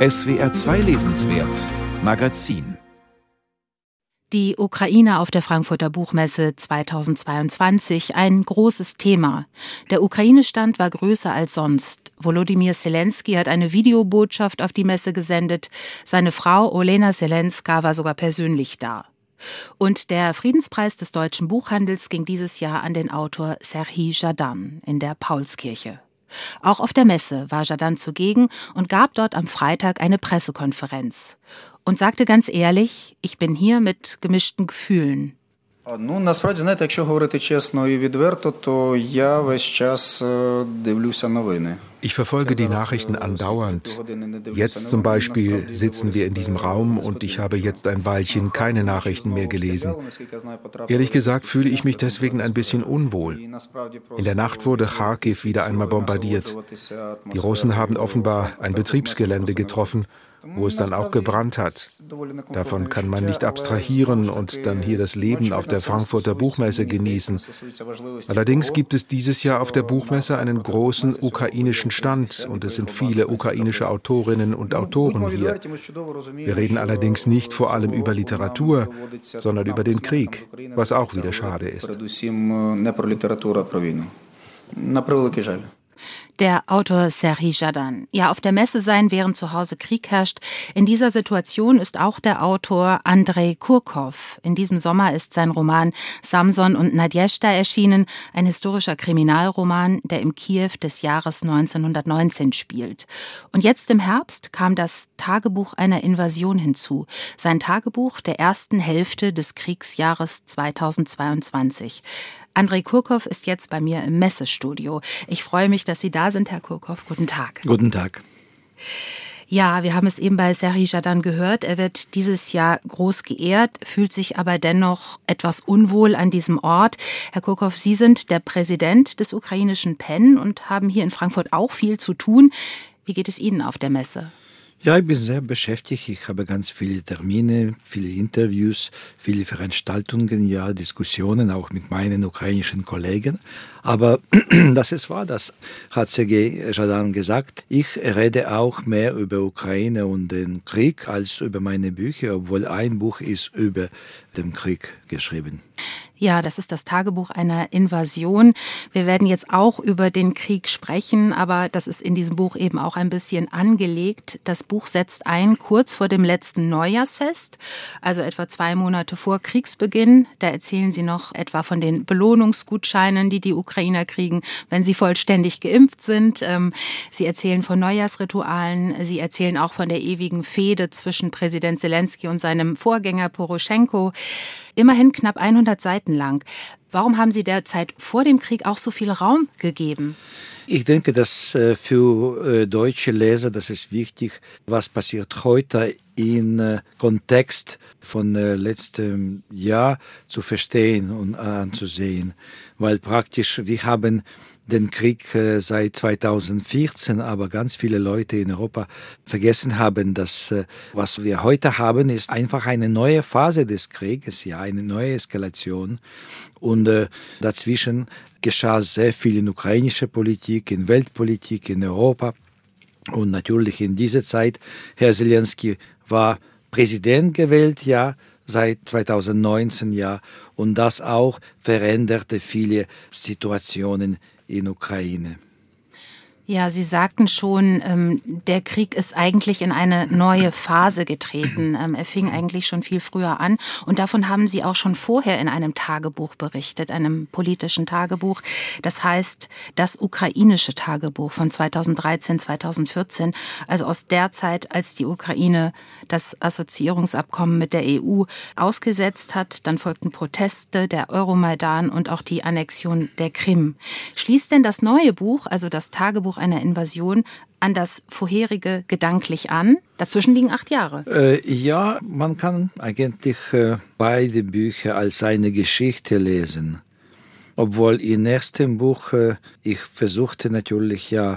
SWR 2 Lesenswert Magazin die Ukraine auf der Frankfurter Buchmesse 2022 ein großes Thema. Der Ukraine-Stand war größer als sonst. Volodymyr Zelensky hat eine Videobotschaft auf die Messe gesendet. Seine Frau Olena Zelenska war sogar persönlich da. Und der Friedenspreis des deutschen Buchhandels ging dieses Jahr an den Autor Serhii Jadan in der Paulskirche. Auch auf der Messe war Jadan zugegen und gab dort am Freitag eine Pressekonferenz und sagte ganz ehrlich, ich bin hier mit gemischten Gefühlen. Ну насправді знаєте, якщо говорити чесно і відверто, то я весь час дивлюся новини. Ich verfolge die Nachrichten andauernd. Jetzt zum Beispiel sitzen wir in diesem Raum und ich habe jetzt ein Weilchen keine Nachrichten mehr gelesen. Ehrlich gesagt fühle ich mich deswegen ein bisschen unwohl. In der Nacht wurde Kharkiv wieder einmal bombardiert. Die Russen haben offenbar ein Betriebsgelände getroffen wo es dann auch gebrannt hat. Davon kann man nicht abstrahieren und dann hier das Leben auf der Frankfurter Buchmesse genießen. Allerdings gibt es dieses Jahr auf der Buchmesse einen großen ukrainischen Stand und es sind viele ukrainische Autorinnen und Autoren hier. Wir reden allerdings nicht vor allem über Literatur, sondern über den Krieg, was auch wieder schade ist der Autor Serhi Jadan. Ja, auf der Messe sein, während zu Hause Krieg herrscht. In dieser Situation ist auch der Autor Andrei Kurkov. In diesem Sommer ist sein Roman Samson und Nadjeshta erschienen, ein historischer Kriminalroman, der im Kiew des Jahres 1919 spielt. Und jetzt im Herbst kam das Tagebuch einer Invasion hinzu. Sein Tagebuch der ersten Hälfte des Kriegsjahres 2022. Andrei Kurkov ist jetzt bei mir im Messestudio. Ich freue mich, dass Sie da sind, Herr Kurkov. Guten Tag. Guten Tag. Ja, wir haben es eben bei Serhi Jadan gehört. Er wird dieses Jahr groß geehrt, fühlt sich aber dennoch etwas unwohl an diesem Ort. Herr Kurkov, Sie sind der Präsident des ukrainischen PEN und haben hier in Frankfurt auch viel zu tun. Wie geht es Ihnen auf der Messe? Ja, ich bin sehr beschäftigt. Ich habe ganz viele Termine, viele Interviews, viele Veranstaltungen, ja, Diskussionen auch mit meinen ukrainischen Kollegen. Aber das ist wahr, das hat Sergei Jadan gesagt. Ich rede auch mehr über Ukraine und den Krieg als über meine Bücher, obwohl ein Buch ist über den Krieg geschrieben. Ja, das ist das Tagebuch einer Invasion. Wir werden jetzt auch über den Krieg sprechen, aber das ist in diesem Buch eben auch ein bisschen angelegt. Das Buch setzt ein kurz vor dem letzten Neujahrsfest, also etwa zwei Monate vor Kriegsbeginn. Da erzählen Sie noch etwa von den Belohnungsgutscheinen, die die Ukrainer kriegen, wenn sie vollständig geimpft sind. Ähm, sie erzählen von Neujahrsritualen. Sie erzählen auch von der ewigen Fehde zwischen Präsident Zelensky und seinem Vorgänger Poroschenko. Immerhin knapp 100 Seiten lang. Warum haben Sie derzeit vor dem Krieg auch so viel Raum gegeben? Ich denke, dass äh, für äh, deutsche Leser das ist wichtig, was passiert heute in äh, Kontext von letztem Jahr zu verstehen und anzusehen, weil praktisch wir haben den Krieg äh, seit 2014, aber ganz viele Leute in Europa vergessen haben, dass äh, was wir heute haben, ist einfach eine neue Phase des Krieges, ja, eine neue Eskalation. Und äh, dazwischen geschah sehr viel in ukrainischer Politik, in Weltpolitik, in Europa. Und natürlich in dieser Zeit, Herr Zelensky war Präsident gewählt, ja, seit 2019, ja, und das auch veränderte viele Situationen in Ukraine. Ja, Sie sagten schon, ähm, der Krieg ist eigentlich in eine neue Phase getreten. Ähm, er fing eigentlich schon viel früher an. Und davon haben Sie auch schon vorher in einem Tagebuch berichtet, einem politischen Tagebuch. Das heißt, das ukrainische Tagebuch von 2013, 2014. Also aus der Zeit, als die Ukraine das Assoziierungsabkommen mit der EU ausgesetzt hat. Dann folgten Proteste, der Euromaidan und auch die Annexion der Krim. Schließt denn das neue Buch, also das Tagebuch einer Invasion an das vorherige gedanklich an? Dazwischen liegen acht Jahre. Äh, ja, man kann eigentlich äh, beide Bücher als eine Geschichte lesen. Obwohl im ersten Buch äh, ich versuchte natürlich ja,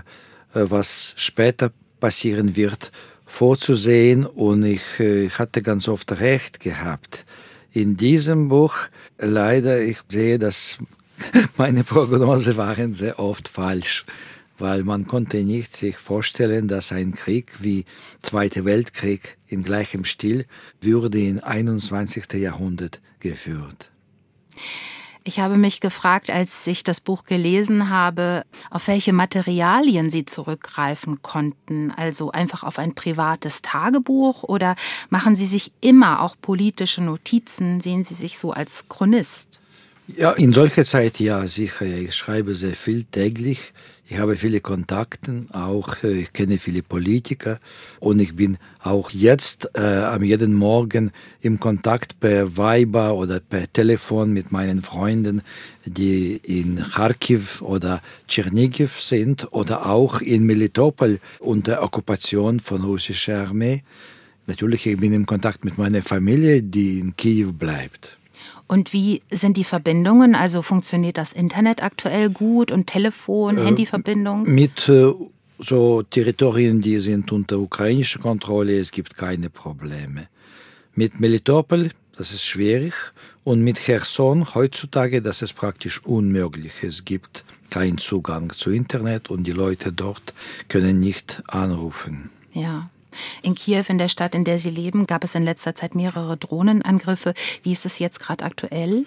äh, was später passieren wird, vorzusehen und ich, ich hatte ganz oft recht gehabt. In diesem Buch leider, ich sehe, dass meine Prognosen waren sehr oft falsch weil man konnte nicht sich vorstellen, dass ein Krieg wie Zweiter Weltkrieg in gleichem Stil würde im 21. Jahrhundert geführt. Ich habe mich gefragt, als ich das Buch gelesen habe, auf welche Materialien Sie zurückgreifen konnten. Also einfach auf ein privates Tagebuch oder machen Sie sich immer auch politische Notizen? Sehen Sie sich so als Chronist? Ja, in solcher Zeit ja, sicher. Ich schreibe sehr viel täglich. Ich habe viele Kontakte, auch äh, ich kenne viele Politiker und ich bin auch jetzt äh, am jeden Morgen im Kontakt per Viber oder per Telefon mit meinen Freunden, die in Kharkiv oder Tschernigiv sind oder auch in Melitopol unter Okkupation von russischer Armee. Natürlich, ich bin im Kontakt mit meiner Familie, die in Kiew bleibt. Und wie sind die Verbindungen? Also funktioniert das Internet aktuell gut und Telefon, äh, Handyverbindung? Mit äh, so Territorien, die sind unter ukrainischer Kontrolle, es gibt keine Probleme. Mit Melitopol, das ist schwierig. Und mit Cherson heutzutage, das ist praktisch unmöglich. Es gibt keinen Zugang zu Internet und die Leute dort können nicht anrufen. Ja. In Kiew, in der Stadt, in der Sie leben, gab es in letzter Zeit mehrere Drohnenangriffe. Wie ist es jetzt gerade aktuell?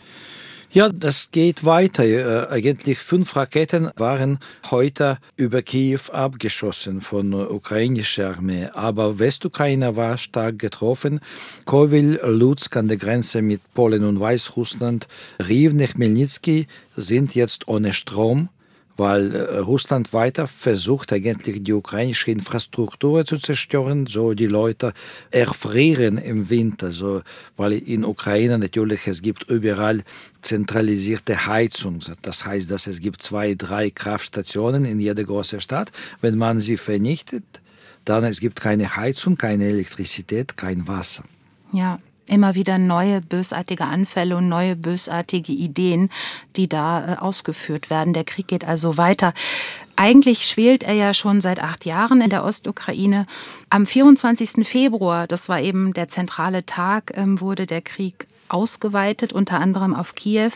Ja, das geht weiter. Äh, eigentlich fünf Raketen waren heute über Kiew abgeschossen von der ukrainischen Armee. Aber Westukraine war stark getroffen. Kowil, Lutsk an der Grenze mit Polen und Weißrussland, Rivne, Chmelnytsky sind jetzt ohne Strom weil äh, Russland weiter versucht eigentlich die ukrainische Infrastruktur zu zerstören, so die Leute erfrieren im Winter, so, weil in Ukraine natürlich es gibt überall zentralisierte Heizung. Das heißt, dass es gibt zwei, drei Kraftstationen in jeder großen Stadt. Wenn man sie vernichtet, dann es gibt keine Heizung, keine Elektrizität, kein Wasser. Ja, immer wieder neue bösartige Anfälle und neue bösartige Ideen, die da äh, ausgeführt werden. Der Krieg geht also weiter. Eigentlich schwelt er ja schon seit acht Jahren in der Ostukraine. Am 24. Februar, das war eben der zentrale Tag, ähm, wurde der Krieg ausgeweitet, unter anderem auf Kiew.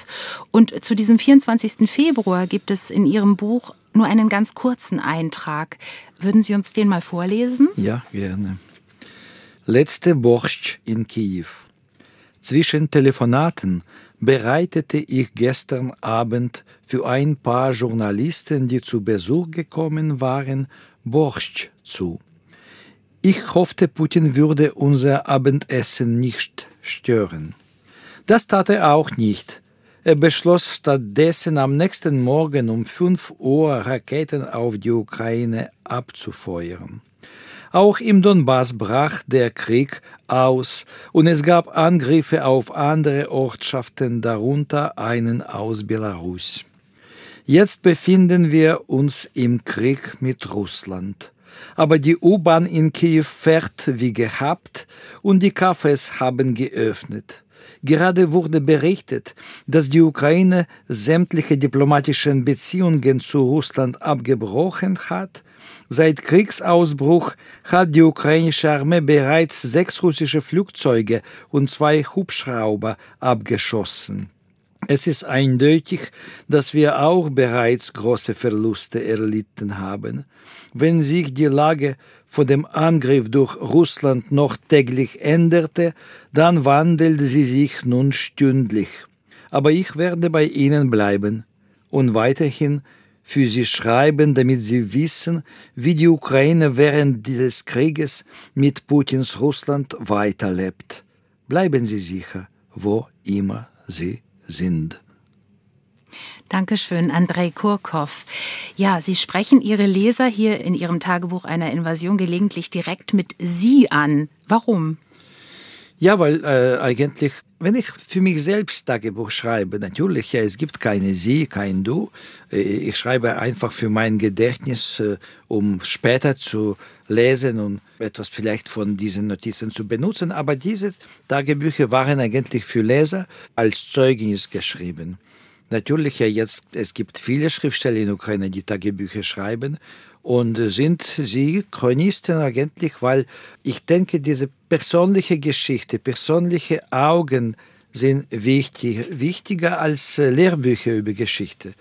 Und zu diesem 24. Februar gibt es in Ihrem Buch nur einen ganz kurzen Eintrag. Würden Sie uns den mal vorlesen? Ja, gerne. Letzte Borscht in Kiew. Zwischen Telefonaten bereitete ich gestern Abend für ein paar Journalisten, die zu Besuch gekommen waren, Borscht zu. Ich hoffte, Putin würde unser Abendessen nicht stören. Das tat er auch nicht. Er beschloss stattdessen am nächsten Morgen um 5 Uhr Raketen auf die Ukraine abzufeuern. Auch im Donbass brach der Krieg aus und es gab Angriffe auf andere Ortschaften, darunter einen aus Belarus. Jetzt befinden wir uns im Krieg mit Russland. Aber die U-Bahn in Kiew fährt wie gehabt und die Cafés haben geöffnet. Gerade wurde berichtet, dass die Ukraine sämtliche diplomatischen Beziehungen zu Russland abgebrochen hat Seit Kriegsausbruch hat die ukrainische Armee bereits sechs russische Flugzeuge und zwei Hubschrauber abgeschossen. Es ist eindeutig, dass wir auch bereits große Verluste erlitten haben. Wenn sich die Lage vor dem Angriff durch Russland noch täglich änderte, dann wandelt sie sich nun stündlich. Aber ich werde bei Ihnen bleiben und weiterhin für sie schreiben, damit sie wissen, wie die Ukraine während dieses Krieges mit Putins Russland weiterlebt. Bleiben Sie sicher, wo immer Sie sind. Dankeschön, Andrei Kurkow. Ja, Sie sprechen Ihre Leser hier in Ihrem Tagebuch einer Invasion gelegentlich direkt mit Sie an. Warum? Ja, weil äh, eigentlich, wenn ich für mich selbst Tagebuch schreibe, natürlich, ja, es gibt keine Sie, kein Du. Äh, ich schreibe einfach für mein Gedächtnis, äh, um später zu lesen und etwas vielleicht von diesen Notizen zu benutzen. Aber diese Tagebücher waren eigentlich für Leser als Zeugnis geschrieben. Natürlich, ja, jetzt, es gibt viele Schriftsteller in Ukraine, die Tagebücher schreiben und sind sie Chronisten eigentlich, weil ich denke, diese persönliche Geschichte, persönliche Augen sind wichtig, wichtiger als äh, Lehrbücher über Geschichte,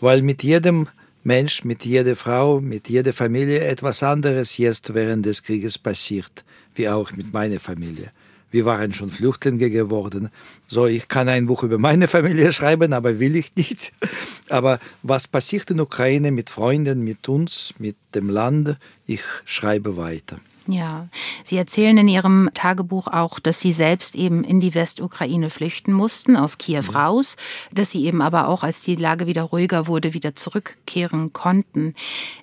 weil mit jedem Mensch, mit jeder Frau, mit jeder Familie etwas anderes jetzt während des Krieges passiert, wie auch mit meiner Familie. Wir waren schon Flüchtlinge geworden. So, ich kann ein Buch über meine Familie schreiben, aber will ich nicht. Aber was passiert in Ukraine mit Freunden, mit uns, mit dem Land, ich schreibe weiter. Ja, Sie erzählen in Ihrem Tagebuch auch, dass Sie selbst eben in die Westukraine flüchten mussten, aus Kiew ja. raus, dass Sie eben aber auch, als die Lage wieder ruhiger wurde, wieder zurückkehren konnten.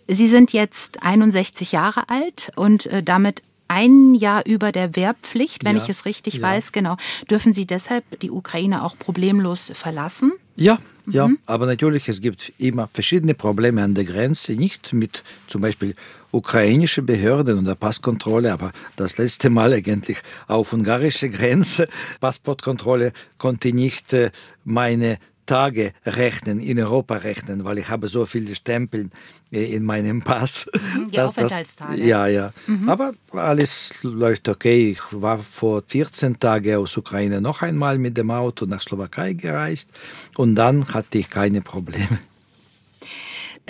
Sie sind jetzt 61 Jahre alt und äh, damit ein Jahr über der Wehrpflicht, wenn ja, ich es richtig ja. weiß, genau. Dürfen Sie deshalb die Ukraine auch problemlos verlassen? Ja, ja, mhm. aber natürlich, es gibt immer verschiedene Probleme an der Grenze, nicht mit zum Beispiel ukrainischen Behörden oder Passkontrolle, aber das letzte Mal eigentlich auf ungarische Grenze. Passportkontrolle konnte nicht äh, meine Tage rechnen, in Europa rechnen, weil ich habe so viele Stempel äh, in meinem Pass. Mhm, die dass, Aufenthaltstage. Das, ja, ja. Mhm. Aber alles läuft okay. Ich war vor 14 Tagen aus Ukraine noch einmal mit dem Auto nach Slowakei gereist und dann hatte ich keine Probleme.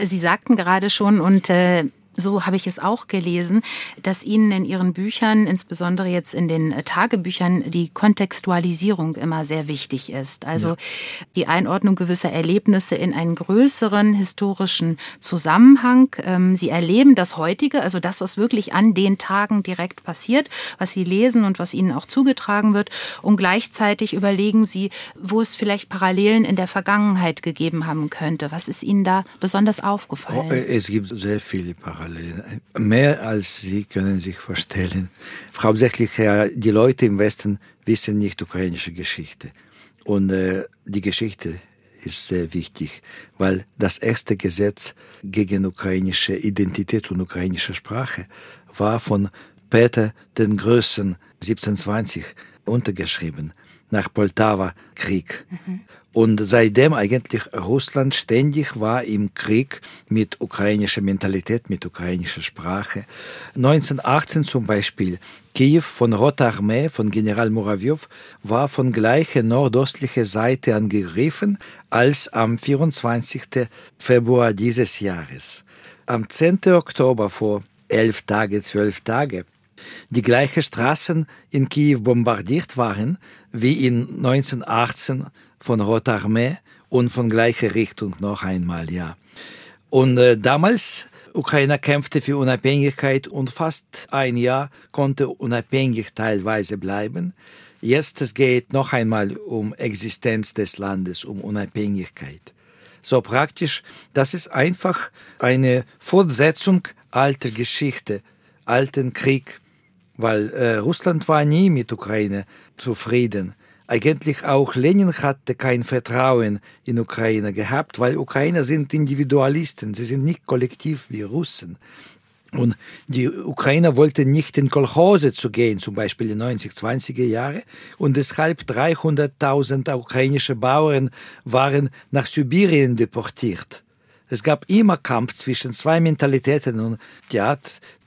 Sie sagten gerade schon, und äh, so habe ich es auch gelesen, dass Ihnen in Ihren Büchern, insbesondere jetzt in den äh, Tagebüchern, die Kontextualisierung immer sehr wichtig ist. Also ja. die Einordnung gewisser Erlebnisse in einen größeren historischen Zusammenhang. Ähm, Sie erleben das heutige, also das, was wirklich an den Tagen direkt passiert, was Sie lesen und was Ihnen auch zugetragen wird. Und gleichzeitig überlegen Sie, wo es vielleicht Parallelen in der Vergangenheit gegeben haben könnte. Was ist Ihnen da besonders aufgefallen? Oh, es gibt sehr viele Parallelen. Mehr als Sie können sich vorstellen. Hauptsächlich die Leute im Westen wissen nicht ukrainische Geschichte. Und äh, die Geschichte ist sehr wichtig, weil das erste Gesetz gegen ukrainische Identität und ukrainische Sprache war von Peter den Größten 1720 untergeschrieben nach Poltawa-Krieg. Mhm. Und seitdem eigentlich Russland ständig war im Krieg mit ukrainischer Mentalität, mit ukrainischer Sprache. 1918 zum Beispiel, Kiew von Roter Armee, von General Murawjow, war von gleicher nordostlicher Seite angegriffen als am 24. Februar dieses Jahres. Am 10. Oktober vor elf Tage, zwölf Tage, die gleichen Straßen in Kiew bombardiert waren wie in 1918 von Roter Armee und von gleicher Richtung noch einmal, ja. Und äh, damals, Ukraine kämpfte für Unabhängigkeit und fast ein Jahr konnte unabhängig teilweise bleiben. Jetzt es geht noch einmal um Existenz des Landes, um Unabhängigkeit. So praktisch, das ist einfach eine Fortsetzung alter Geschichte, alten Krieg, weil äh, Russland war nie mit Ukraine zufrieden. Eigentlich auch Lenin hatte kein Vertrauen in Ukraine gehabt, weil Ukrainer sind Individualisten, sie sind nicht kollektiv wie Russen. Und die Ukrainer wollten nicht in Kolchose zu gehen, zum Beispiel in den 90, 20er Jahre. Und deshalb 300.000 ukrainische Bauern waren nach Sibirien deportiert. Es gab immer Kampf zwischen zwei Mentalitäten und ja,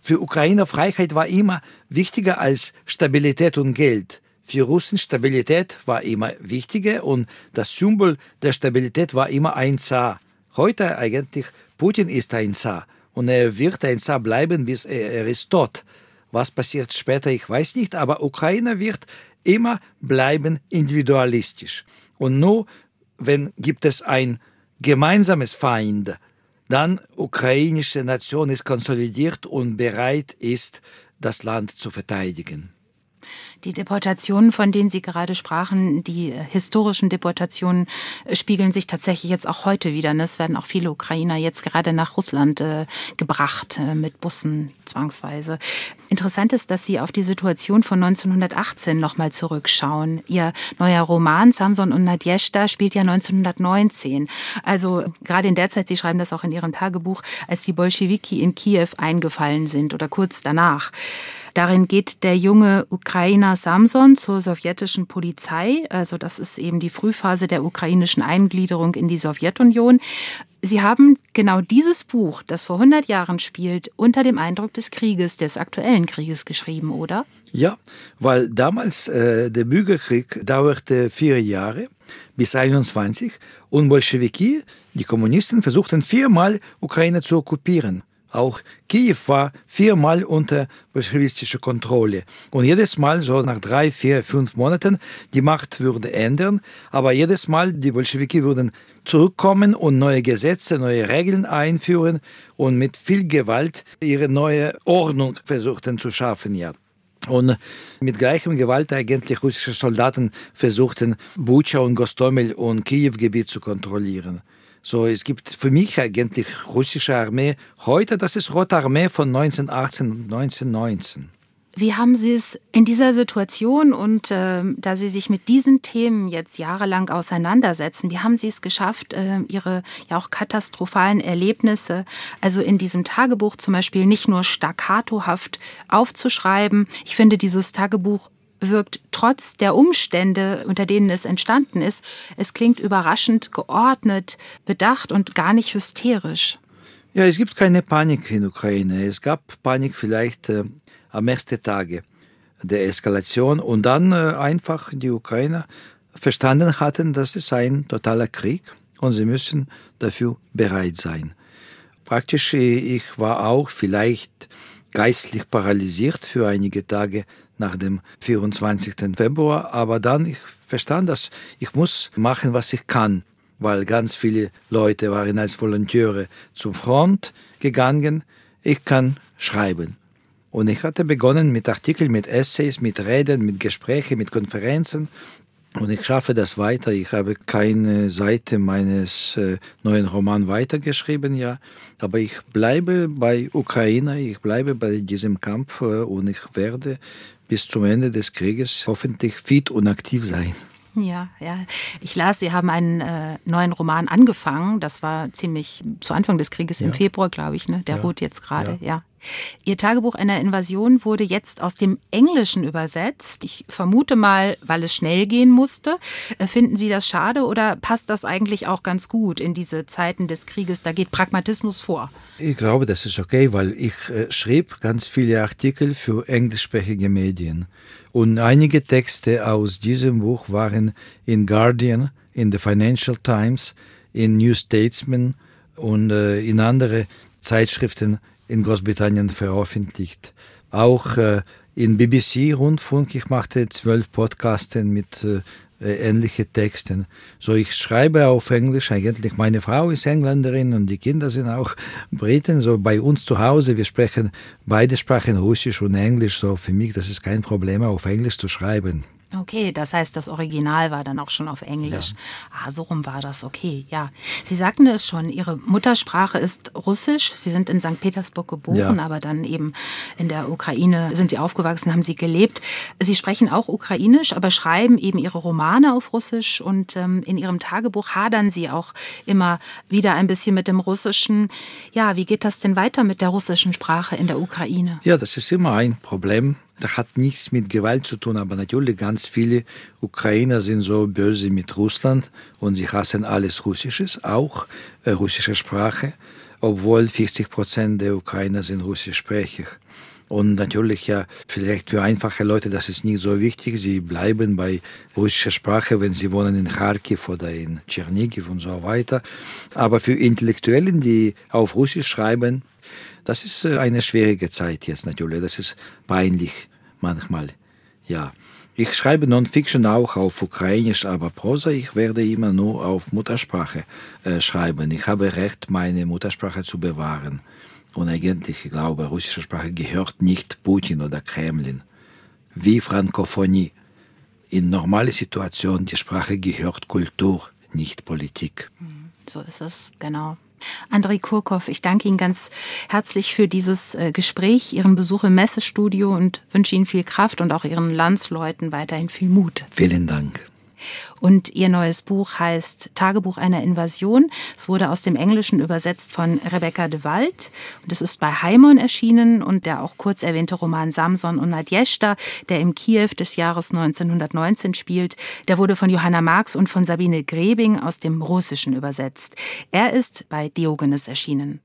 für Ukrainer Freiheit war immer wichtiger als Stabilität und Geld. Für Russen Stabilität war immer wichtiger und das Symbol der Stabilität war immer ein Zar. Heute eigentlich, Putin ist ein Zar und er wird ein Zar bleiben, bis er, er ist tot. Was passiert später, ich weiß nicht, aber Ukraine wird immer bleiben individualistisch. Und nur wenn gibt es ein gemeinsames Feind, dann ukrainische Nation ist konsolidiert und bereit ist, das Land zu verteidigen. Die Deportationen, von denen Sie gerade sprachen, die historischen Deportationen äh, spiegeln sich tatsächlich jetzt auch heute wieder. Ne? Es werden auch viele Ukrainer jetzt gerade nach Russland äh, gebracht äh, mit Bussen zwangsweise. Interessant ist, dass Sie auf die Situation von 1918 nochmal zurückschauen. Ihr neuer Roman Samson und Nadjeshda spielt ja 1919. Also gerade in der Zeit, Sie schreiben das auch in Ihrem Tagebuch, als die Bolschewiki in Kiew eingefallen sind oder kurz danach. Darin geht der junge Ukrainer Samson zur sowjetischen Polizei. Also das ist eben die Frühphase der ukrainischen Eingliederung in die Sowjetunion. Sie haben genau dieses Buch, das vor 100 Jahren spielt, unter dem Eindruck des Krieges, des aktuellen Krieges geschrieben, oder? Ja, weil damals äh, der Bürgerkrieg dauerte vier Jahre bis 21 und Bolschewiki, die Kommunisten, versuchten viermal Ukraine zu okkupieren. Auch Kiew war viermal unter bolschewistischer Kontrolle. Und jedes Mal, so nach drei, vier, fünf Monaten, die Macht würde ändern. Aber jedes Mal, die Bolschewiki würden zurückkommen und neue Gesetze, neue Regeln einführen und mit viel Gewalt ihre neue Ordnung versuchten zu schaffen, ja. Und mit gleichem Gewalt eigentlich russische Soldaten versuchten, Bucha und Gostomel und Kiew-Gebiet zu kontrollieren. So, es gibt für mich eigentlich russische Armee heute, das ist Rote Armee von 1918 und 1919. Wie haben Sie es in dieser Situation und äh, da Sie sich mit diesen Themen jetzt jahrelang auseinandersetzen, wie haben Sie es geschafft, äh, Ihre ja auch katastrophalen Erlebnisse, also in diesem Tagebuch zum Beispiel nicht nur staccatohaft aufzuschreiben? Ich finde, dieses Tagebuch wirkt trotz der Umstände, unter denen es entstanden ist, es klingt überraschend geordnet, bedacht und gar nicht hysterisch. Ja, es gibt keine Panik in Ukraine. Es gab Panik vielleicht äh, am ersten Tage der Eskalation und dann äh, einfach die Ukrainer verstanden hatten, dass es ein totaler Krieg und sie müssen dafür bereit sein. Praktisch, äh, ich war auch vielleicht geistlich paralysiert für einige Tage nach dem 24. Februar, aber dann ich verstand, dass ich muss machen, was ich kann, weil ganz viele Leute waren als Volontäre zum Front gegangen. Ich kann schreiben. Und ich hatte begonnen mit Artikeln, mit Essays, mit Reden, mit Gesprächen, mit Konferenzen. Und ich schaffe das weiter. Ich habe keine Seite meines äh, neuen Romans weitergeschrieben, ja. Aber ich bleibe bei Ukraine, ich bleibe bei diesem Kampf äh, und ich werde bis zum Ende des Krieges hoffentlich fit und aktiv sein. Ja, ja. Ich las, Sie haben einen äh, neuen Roman angefangen. Das war ziemlich zu Anfang des Krieges ja. im Februar, glaube ich. Ne? Der ja. ruht jetzt gerade. Ja. ja. Ihr Tagebuch einer Invasion wurde jetzt aus dem Englischen übersetzt. Ich vermute mal, weil es schnell gehen musste. Äh, finden Sie das schade oder passt das eigentlich auch ganz gut in diese Zeiten des Krieges? Da geht Pragmatismus vor. Ich glaube, das ist okay, weil ich äh, schrieb ganz viele Artikel für englischsprachige Medien. Und einige Texte aus diesem Buch waren in Guardian, in The Financial Times, in New Statesman und äh, in andere Zeitschriften in Großbritannien veröffentlicht. Auch äh, in BBC-Rundfunk, ich machte zwölf Podcasten mit äh, ähnliche Texten. So, ich schreibe auf Englisch. Eigentlich meine Frau ist Engländerin und die Kinder sind auch Briten. So, bei uns zu Hause, wir sprechen beide Sprachen, Russisch und Englisch. So, für mich, das ist kein Problem, auf Englisch zu schreiben. Okay, das heißt, das Original war dann auch schon auf Englisch. Ja. Ah, so rum war das, okay, ja. Sie sagten es schon, Ihre Muttersprache ist Russisch. Sie sind in St. Petersburg geboren, ja. aber dann eben in der Ukraine sind Sie aufgewachsen, haben Sie gelebt. Sie sprechen auch Ukrainisch, aber schreiben eben Ihre Romane auf Russisch und ähm, in Ihrem Tagebuch hadern Sie auch immer wieder ein bisschen mit dem Russischen. Ja, wie geht das denn weiter mit der russischen Sprache in der Ukraine? Ja, das ist immer ein Problem das hat nichts mit Gewalt zu tun, aber natürlich ganz viele Ukrainer sind so böse mit Russland und sie hassen alles Russisches, auch äh, russische Sprache, obwohl 40 Prozent der Ukrainer sind russischsprachig. Und natürlich ja, vielleicht für einfache Leute, das ist nicht so wichtig. Sie bleiben bei russischer Sprache, wenn sie wohnen in Kharkiv oder in Tschernigiv und so weiter. Aber für Intellektuellen, die auf Russisch schreiben, das ist äh, eine schwierige Zeit jetzt natürlich. Das ist peinlich manchmal. Ja. Ich schreibe Non-Fiction auch auf Ukrainisch, aber Prosa, ich werde immer nur auf Muttersprache äh, schreiben. Ich habe Recht, meine Muttersprache zu bewahren. Und eigentlich, ich glaube, russische Sprache gehört nicht Putin oder Kremlin. Wie Frankophonie. In normalen Situationen, die Sprache gehört Kultur, nicht Politik. So ist es, genau. Andrei Kurkow, ich danke Ihnen ganz herzlich für dieses äh, Gespräch, Ihren Besuch im Messestudio und wünsche Ihnen viel Kraft und auch Ihren Landsleuten weiterhin viel Mut. Vielen Dank. Und ihr neues Buch heißt Tagebuch einer Invasion. Es wurde aus dem Englischen übersetzt von Rebecca de Wald. Und es ist bei Heimon erschienen und der auch kurz erwähnte Roman Samson und Nadjeshta, der im Kiew des Jahres 1919 spielt, der wurde von Johanna Marx und von Sabine Grebing aus dem Russischen übersetzt. Er ist bei Diogenes erschienen.